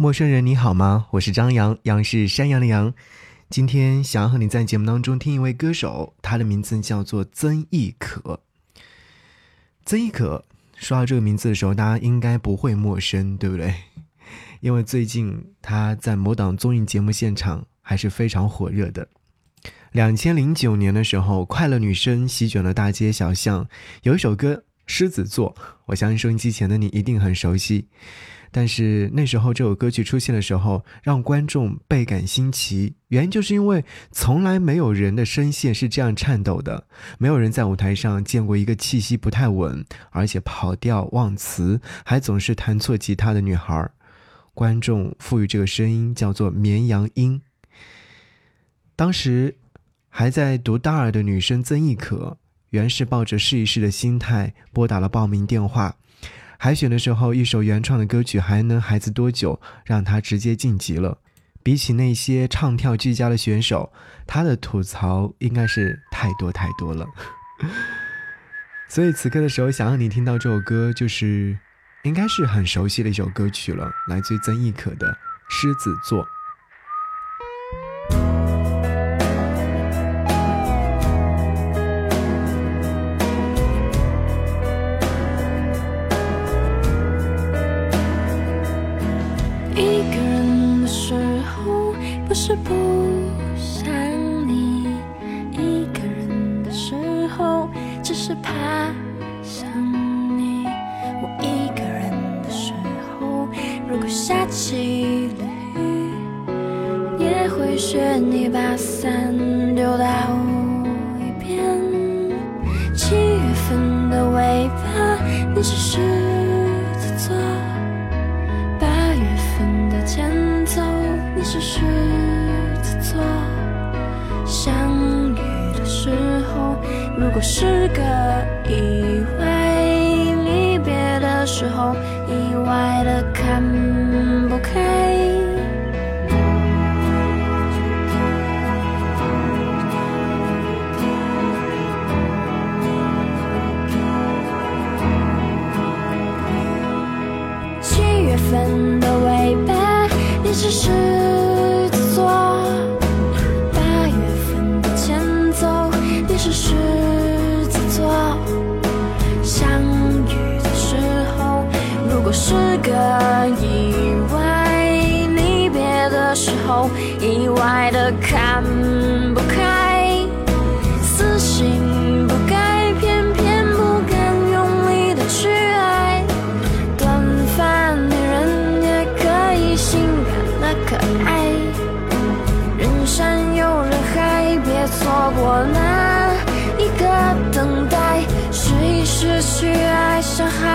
陌生人你好吗？我是张扬，杨是山羊的羊。今天想要和你在节目当中听一位歌手，他的名字叫做曾轶可。曾轶可，说到这个名字的时候，大家应该不会陌生，对不对？因为最近他在某档综艺节目现场还是非常火热的。两千零九年的时候，快乐女声席卷了大街小巷，有一首歌《狮子座》，我相信收音机前的你一定很熟悉。但是那时候这首歌曲出现的时候，让观众倍感新奇，原因就是因为从来没有人的声线是这样颤抖的，没有人在舞台上见过一个气息不太稳，而且跑调忘词，还总是弹错吉他的女孩。观众赋予这个声音叫做绵羊音。当时。还在读大二的女生曾轶可，原是抱着试一试的心态拨打了报名电话。海选的时候，一首原创的歌曲《还能孩子多久》让他直接晋级了。比起那些唱跳俱佳的选手，他的吐槽应该是太多太多了。所以此刻的时候，想让你听到这首歌，就是应该是很熟悉的一首歌曲了，来自曾轶可的《狮子座》。是不想你一个人的时候，只是怕想你。我一个人的时候，如果下起了雨，也会学你。果是个意外；离别的时候，意外的看看不开，死心不改，偏偏不敢用力的去爱。短发女人也可以性感的可爱。人山又人海，别错过那一个等待。试一试去爱伤害，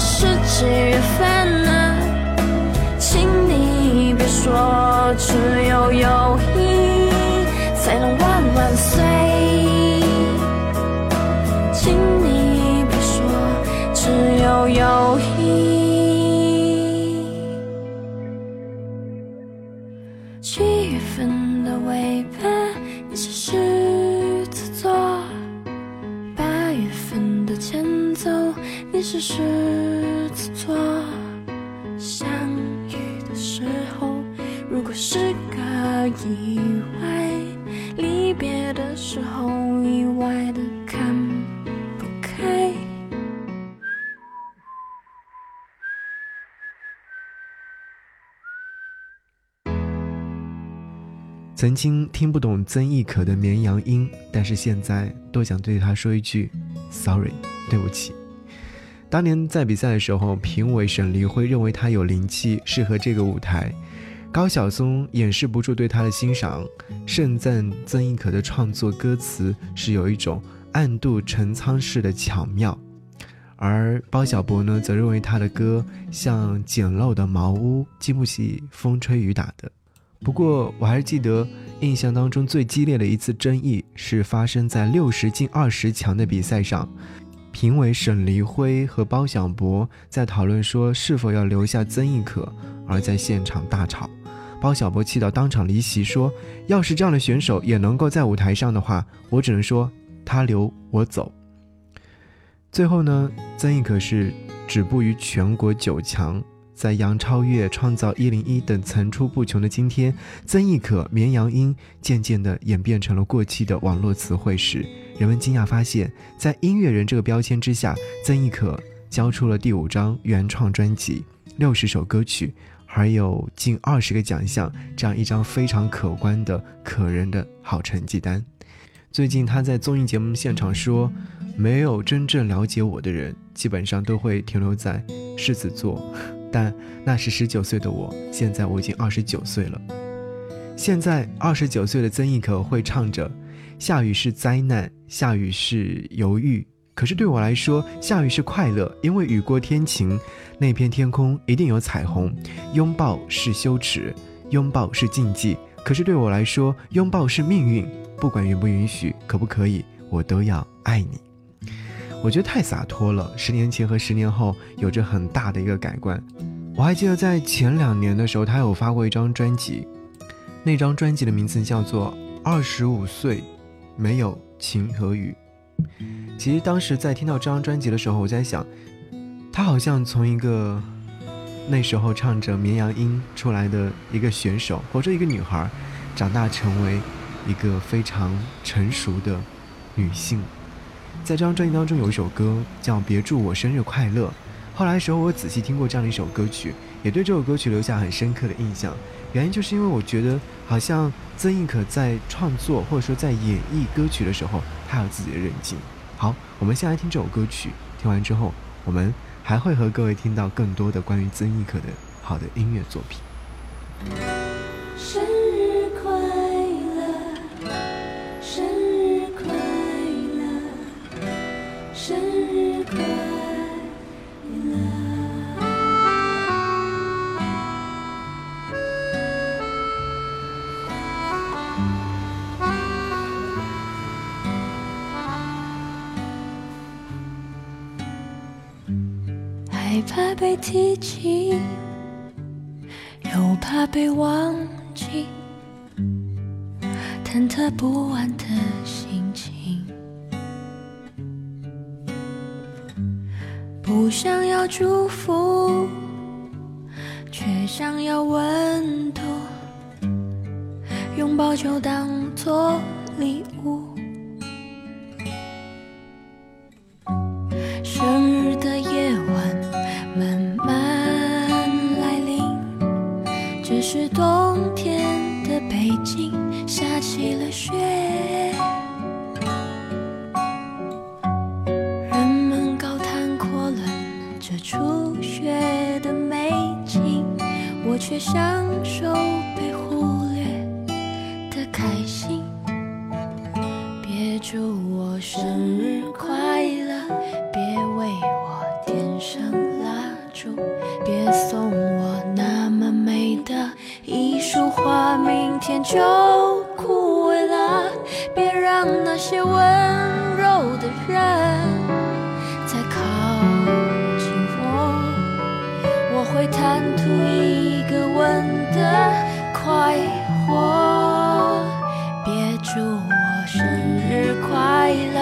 是几月份呢？曾经听不懂曾轶可的绵羊音，但是现在都想对他说一句：sorry，对不起。当年在比赛的时候，评委沈黎辉认为他有灵气，适合这个舞台。高晓松掩饰不住对他的欣赏，盛赞曾轶可的创作歌词是有一种暗度陈仓式的巧妙。而包小柏呢，则认为他的歌像简陋的茅屋，经不起风吹雨打的。不过，我还是记得印象当中最激烈的一次争议是发生在六十进二十强的比赛上。评委沈黎辉和包小柏在讨论说是否要留下曾轶可，而在现场大吵。包小柏气到当场离席，说：“要是这样的选手也能够在舞台上的话，我只能说他留我走。”最后呢，曾轶可是止步于全国九强。在杨超越、创造一零一等层出不穷的今天，曾轶可、绵羊音渐渐地演变成了过气的网络词汇时，人们惊讶发现，在音乐人这个标签之下，曾轶可交出了第五张原创专辑、六十首歌曲，还有近二十个奖项，这样一张非常可观的、可人的好成绩单。最近他在综艺节目现场说：“没有真正了解我的人，基本上都会停留在狮子座。”但那是十九岁的我，现在我已经二十九岁了。现在二十九岁的曾轶可会唱着：“下雨是灾难，下雨是犹豫。可是对我来说，下雨是快乐，因为雨过天晴，那片天空一定有彩虹。拥抱是羞耻，拥抱是禁忌。可是对我来说，拥抱是命运。不管允不允许，可不可以，我都要爱你。”我觉得太洒脱了。十年前和十年后有着很大的一个改观。我还记得在前两年的时候，他有发过一张专辑，那张专辑的名字叫做《二十五岁没有晴和雨》。其实当时在听到这张专辑的时候，我在想，他好像从一个那时候唱着绵羊音出来的一个选手，或者一个女孩，长大成为一个非常成熟的女性。在这张专辑当中有一首歌叫《别祝我生日快乐》，后来的时候我仔细听过这样的一首歌曲，也对这首歌曲留下很深刻的印象。原因就是因为我觉得好像曾轶可在创作或者说在演绎歌曲的时候，她有自己的韧劲。好，我们先来听这首歌曲，听完之后，我们还会和各位听到更多的关于曾轶可的好的音乐作品。提起，又怕被忘记，忐忑不安的心情，不想要祝福，却想要温度，拥抱就当作礼物。日快乐，别为我点上蜡烛，别送我那么美的一束花，明天就枯萎了。别让那些温柔的人再靠近我，我会贪图一个吻的快活。别祝我生日快乐，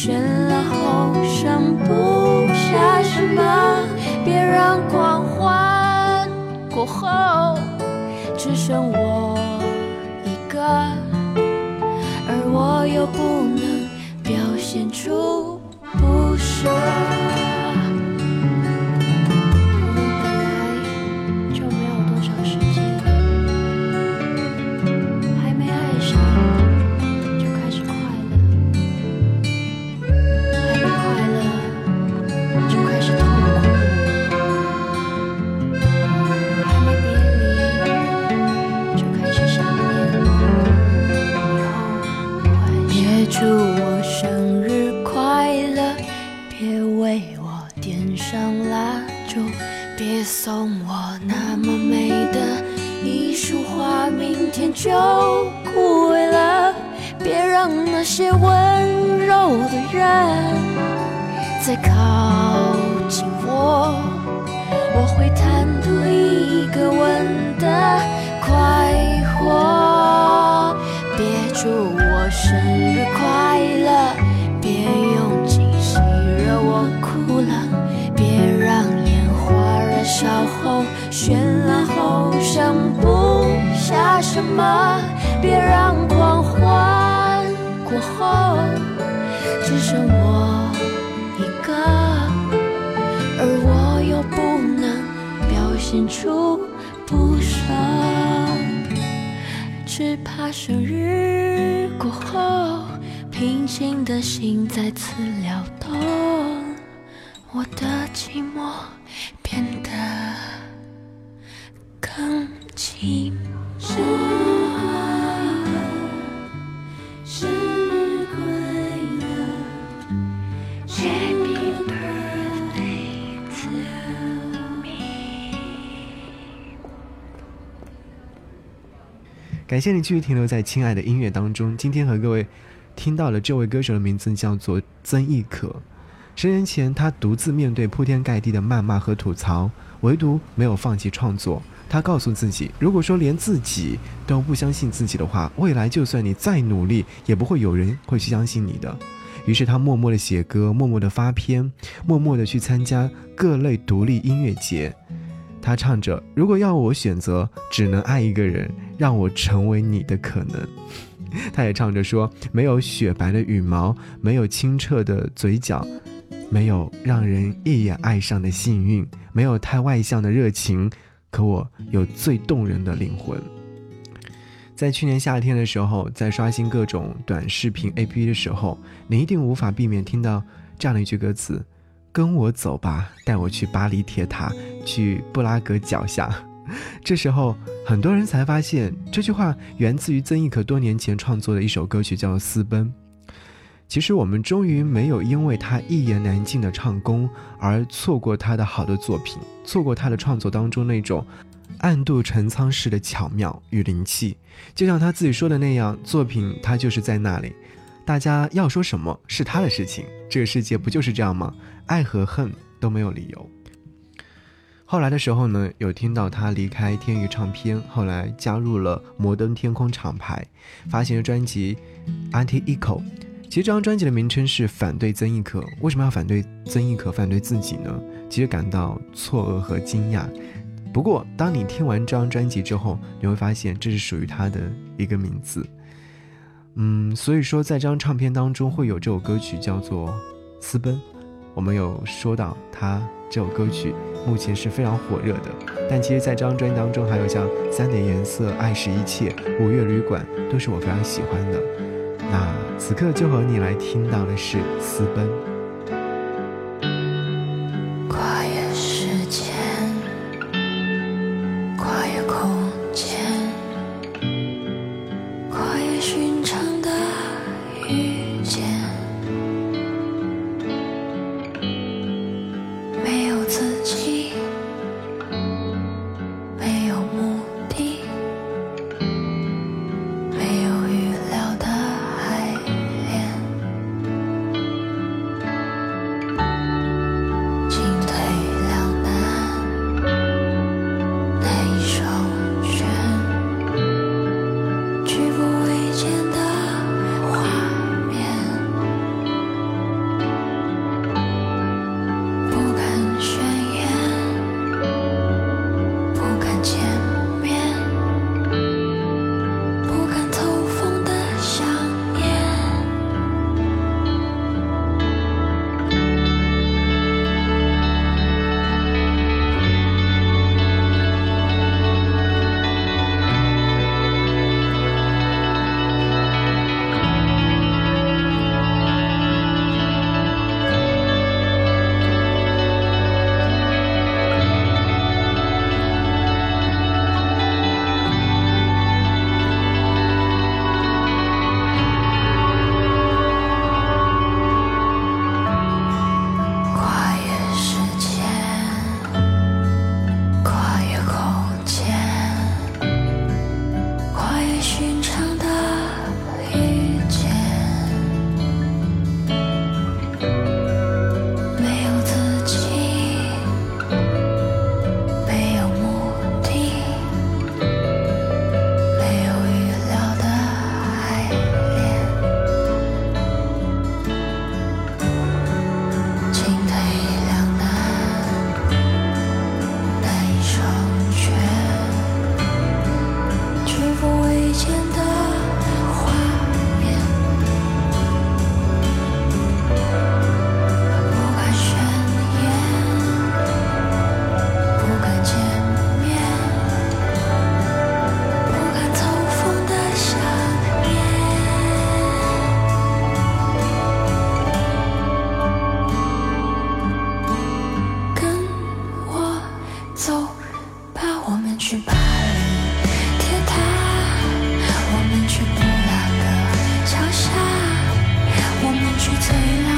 绚烂后剩不下什么，别让狂欢过后只剩我一个，而我又不能会贪图一个吻的快活。别祝我生日快乐，别用惊喜惹我哭了，别让烟花燃烧后绚烂后剩不下什么，表现出不舍。只怕生日过后，平静的心再次撩动，我的寂寞感谢你继续停留在亲爱的音乐当中。今天和各位听到了这位歌手的名字叫做曾轶可。十年前，他独自面对铺天盖地的谩骂和吐槽，唯独没有放弃创作。他告诉自己，如果说连自己都不相信自己的话，未来就算你再努力，也不会有人会去相信你的。于是他默默地写歌，默默地发片，默默地去参加各类独立音乐节。他唱着：“如果要我选择，只能爱一个人，让我成为你的可能。”他也唱着说：“没有雪白的羽毛，没有清澈的嘴角，没有让人一眼爱上的幸运，没有太外向的热情，可我有最动人的灵魂。”在去年夏天的时候，在刷新各种短视频 APP 的时候，你一定无法避免听到这样的一句歌词：“跟我走吧，带我去巴黎铁塔，去布拉格脚下。”这时候，很多人才发现这句话源自于曾轶可多年前创作的一首歌曲，叫《私奔》。其实我们终于没有因为他一言难尽的唱功而错过他的好的作品，错过他的创作当中那种暗度陈仓式的巧妙与灵气。就像他自己说的那样，作品他就是在那里，大家要说什么是他的事情。这个世界不就是这样吗？爱和恨都没有理由。后来的时候呢，有听到他离开天娱唱片，后来加入了摩登天空厂牌，发行了专辑《Anti Echo》。其实这张专辑的名称是反对曾轶可，为什么要反对曾轶可，反对自己呢？其实感到错愕和惊讶。不过，当你听完这张专辑之后，你会发现这是属于他的一个名字。嗯，所以说在这张唱片当中会有这首歌曲叫做《私奔》。我们有说到他这首歌曲目前是非常火热的，但其实在这张专辑当中还有像《三点颜色》《爱是一切》《五月旅馆》都是我非常喜欢的。那此刻就和你来听到的是《私奔》。见，去最浪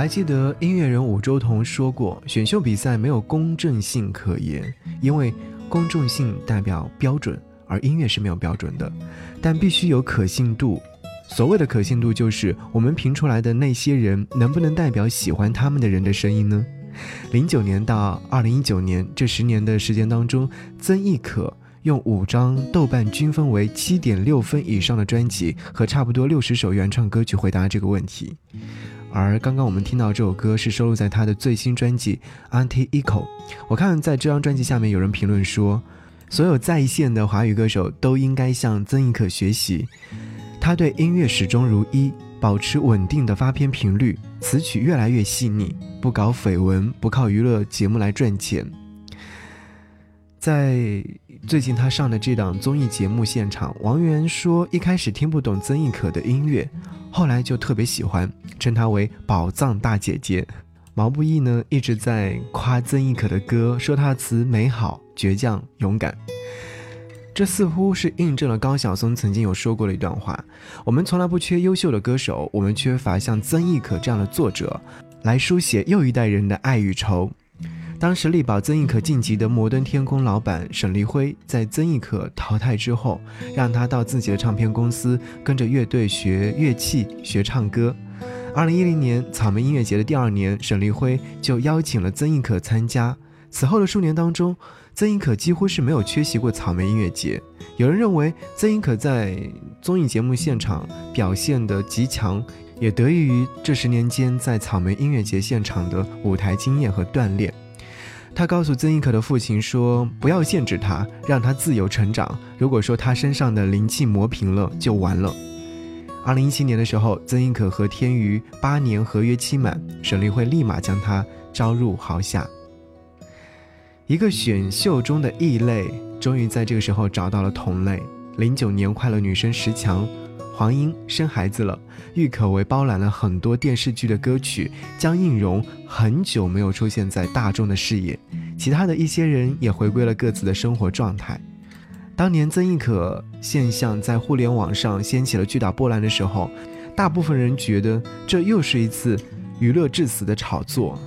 还记得音乐人伍周彤说过，选秀比赛没有公正性可言，因为公众性代表标准，而音乐是没有标准的，但必须有可信度。所谓的可信度，就是我们评出来的那些人能不能代表喜欢他们的人的声音呢？零九年到二零一九年这十年的时间当中，曾轶可用五张豆瓣均分为七点六分以上的专辑和差不多六十首原创歌曲回答这个问题。而刚刚我们听到这首歌是收录在他的最新专辑《Anti Echo》。我看在这张专辑下面有人评论说，所有在线的华语歌手都应该向曾轶可学习，他对音乐始终如一，保持稳定的发片频率，词曲越来越细腻，不搞绯闻，不靠娱乐节目来赚钱。在最近他上的这档综艺节目现场，王源说一开始听不懂曾轶可的音乐，后来就特别喜欢，称她为宝藏大姐姐。毛不易呢一直在夸曾轶可的歌，说她词美好、倔强、勇敢。这似乎是印证了高晓松曾经有说过的一段话：我们从来不缺优秀的歌手，我们缺乏像曾轶可这样的作者，来书写又一代人的爱与愁。当时力保曾轶可晋级的摩登天空老板沈立辉，在曾轶可淘汰之后，让他到自己的唱片公司跟着乐队学乐器、学唱歌。二零一零年草莓音乐节的第二年，沈立辉就邀请了曾轶可参加。此后的数年当中，曾轶可几乎是没有缺席过草莓音乐节。有人认为曾轶可在综艺节目现场表现的极强，也得益于这十年间在草莓音乐节现场的舞台经验和锻炼。他告诉曾轶可的父亲说：“不要限制他，让他自由成长。如果说他身上的灵气磨平了，就完了。”二零一七年的时候，曾轶可和天娱八年合约期满，沈立会立马将她招入豪下。一个选秀中的异类，终于在这个时候找到了同类。零九年快乐女声十强，黄英生孩子了，郁可唯包揽了很多电视剧的歌曲，江映蓉很久没有出现在大众的视野，其他的一些人也回归了各自的生活状态。当年曾轶可现象在互联网上掀起了巨大波澜的时候，大部分人觉得这又是一次娱乐至死的炒作，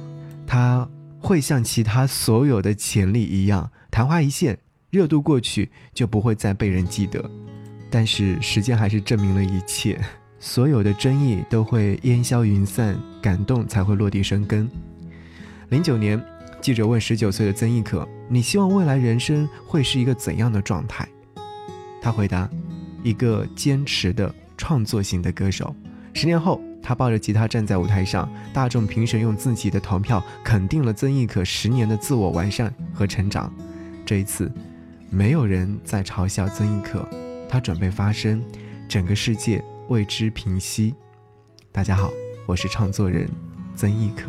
它会像其他所有的潜力一样昙花一现，热度过去就不会再被人记得。但是时间还是证明了一切，所有的争议都会烟消云散，感动才会落地生根。零九年。记者问十九岁的曾轶可：“你希望未来人生会是一个怎样的状态？”他回答：“一个坚持的创作型的歌手。”十年后，他抱着吉他站在舞台上，大众评审用自己的投票肯定了曾轶可十年的自我完善和成长。这一次，没有人在嘲笑曾轶可，他准备发声，整个世界为之平息。大家好，我是唱作人曾轶可。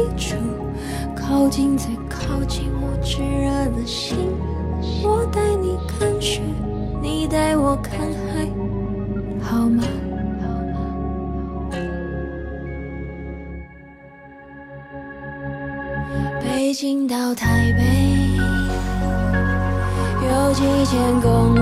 一处，靠近再靠近我炙热的心。我带你看雪，你带我看海，好吗？北京到台北有几千公里，